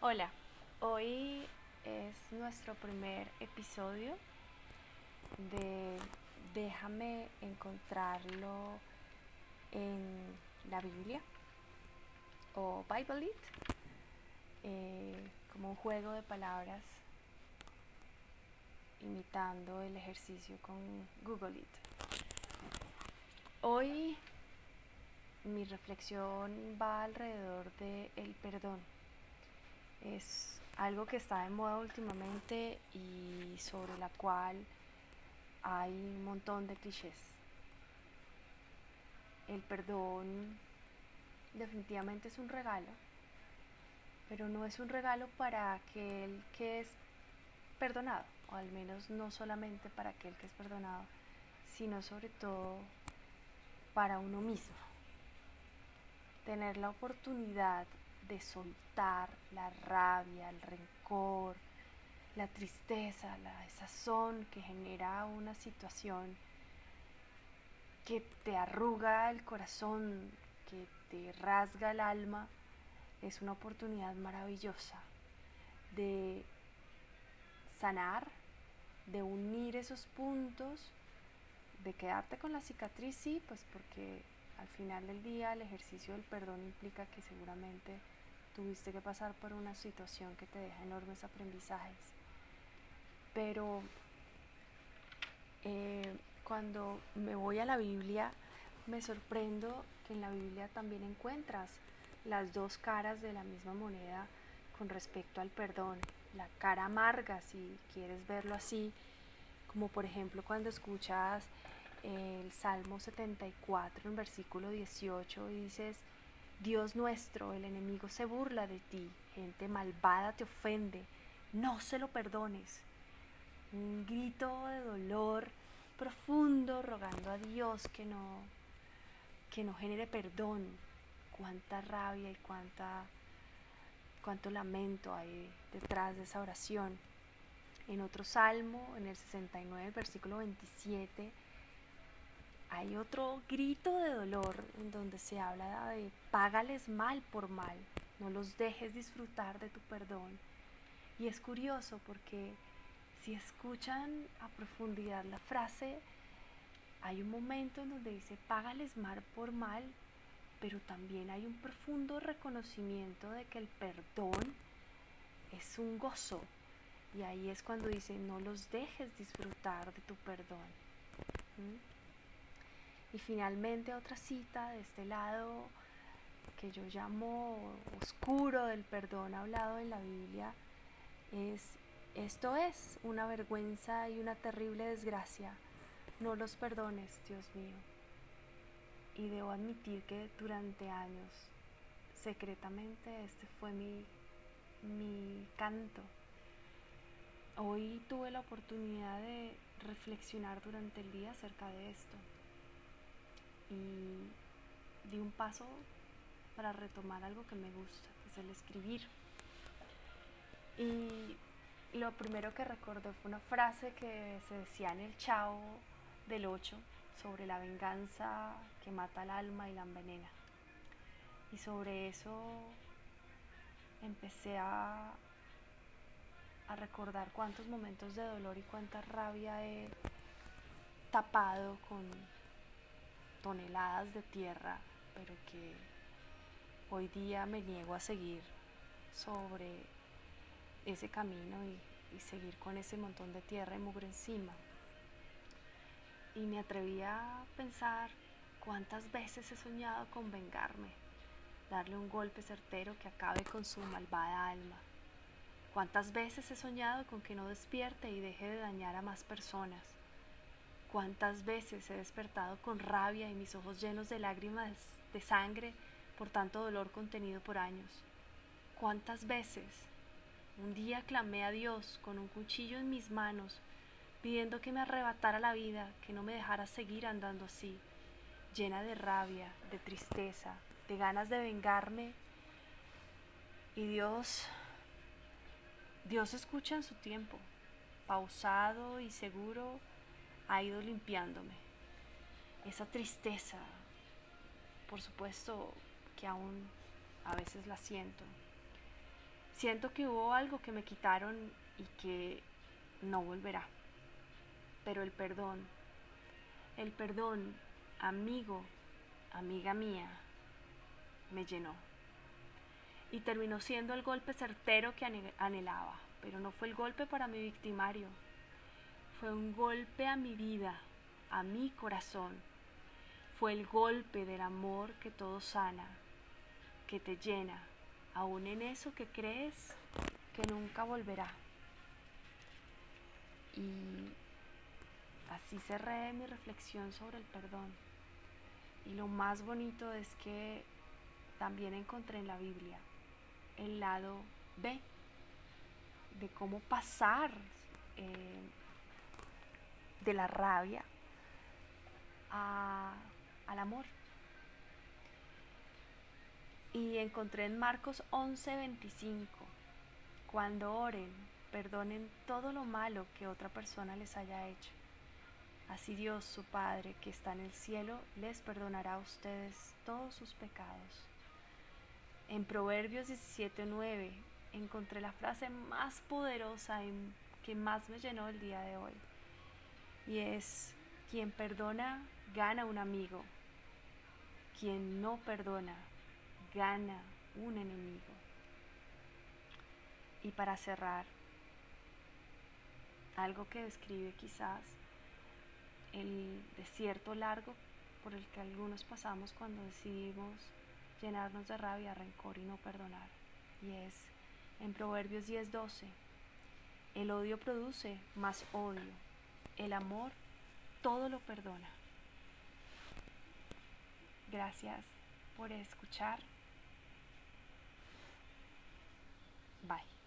Hola, hoy es nuestro primer episodio de Déjame encontrarlo en la Biblia o Bible It, eh, como un juego de palabras imitando el ejercicio con Google It. Hoy mi reflexión va alrededor del el perdón. Es algo que está de moda últimamente y sobre la cual hay un montón de clichés. El perdón definitivamente es un regalo, pero no es un regalo para aquel que es perdonado, o al menos no solamente para aquel que es perdonado, sino sobre todo para uno mismo tener la oportunidad de soltar la rabia, el rencor, la tristeza, la desazón que genera una situación que te arruga el corazón, que te rasga el alma, es una oportunidad maravillosa de sanar, de unir esos puntos, de quedarte con la cicatriz, sí, pues porque al final del día el ejercicio del perdón implica que seguramente tuviste que pasar por una situación que te deja enormes aprendizajes. Pero eh, cuando me voy a la Biblia, me sorprendo que en la Biblia también encuentras las dos caras de la misma moneda con respecto al perdón. La cara amarga, si quieres verlo así, como por ejemplo cuando escuchas el Salmo 74 en versículo 18 y dices, Dios nuestro, el enemigo se burla de ti, gente malvada te ofende, no se lo perdones. Un grito de dolor profundo rogando a Dios que no que no genere perdón. Cuánta rabia y cuánta cuánto lamento hay detrás de esa oración. En otro salmo, en el 69, versículo 27, hay otro grito de dolor en donde se habla de págales mal por mal, no los dejes disfrutar de tu perdón. Y es curioso porque si escuchan a profundidad la frase, hay un momento en donde dice págales mal por mal, pero también hay un profundo reconocimiento de que el perdón es un gozo. Y ahí es cuando dice no los dejes disfrutar de tu perdón. ¿Mm? Y finalmente otra cita de este lado que yo llamo oscuro del perdón hablado en la Biblia es, esto es una vergüenza y una terrible desgracia. No los perdones, Dios mío. Y debo admitir que durante años, secretamente, este fue mi, mi canto. Hoy tuve la oportunidad de reflexionar durante el día acerca de esto y di un paso para retomar algo que me gusta, que es el escribir. Y lo primero que recordé fue una frase que se decía en el Chavo del 8 sobre la venganza que mata al alma y la envenena. Y sobre eso empecé a, a recordar cuántos momentos de dolor y cuánta rabia he tapado con toneladas de tierra, pero que hoy día me niego a seguir sobre ese camino y, seguir con ese montón de tierra y mugre encima. Y me atreví a pensar cuántas veces he soñado con vengarme, darle un golpe certero que acabe con su malvada alma. Cuántas veces he soñado con que no despierte y deje de dañar a más personas Cuántas veces he despertado con rabia y mis ojos llenos de lágrimas de sangre por tanto dolor contenido por años. Cuántas veces un día clamé a Dios con un cuchillo en mis manos, pidiendo que me arrebatara la vida, que no me dejara seguir andando así, llena de rabia, de tristeza, de ganas de vengarme. Y Dios, Dios escucha en su tiempo, pausado y seguro ha ido limpiándome. Esa tristeza, por supuesto que aún a veces la siento. Siento que hubo algo que me quitaron y que no volverá. Pero el perdón, el perdón, amigo, amiga mía, me llenó. Y terminó siendo el golpe certero que anhelaba, pero no fue el golpe para mi victimario. Fue un golpe a mi vida, a mi corazón. Fue el golpe del amor que todo sana, que te llena, aún en eso que crees que nunca volverá. Y así cerré mi reflexión sobre el perdón. Y lo más bonito es que también encontré en la Biblia el lado B de cómo pasar eh, de la rabia al amor. Y encontré en Marcos 11:25, cuando oren, perdonen todo lo malo que otra persona les haya hecho. Así Dios, su Padre, que está en el cielo, les perdonará a ustedes todos sus pecados. En Proverbios 17:9 encontré la frase más poderosa que más me llenó el día de hoy. Y es, quien perdona gana un amigo. Quien no perdona gana un enemigo. Y para cerrar, algo que describe quizás el desierto largo por el que algunos pasamos cuando decidimos llenarnos de rabia, rencor y no perdonar. Y es en Proverbios 10:12, el odio produce más odio, el amor todo lo perdona. Gracias por escuchar. Bye.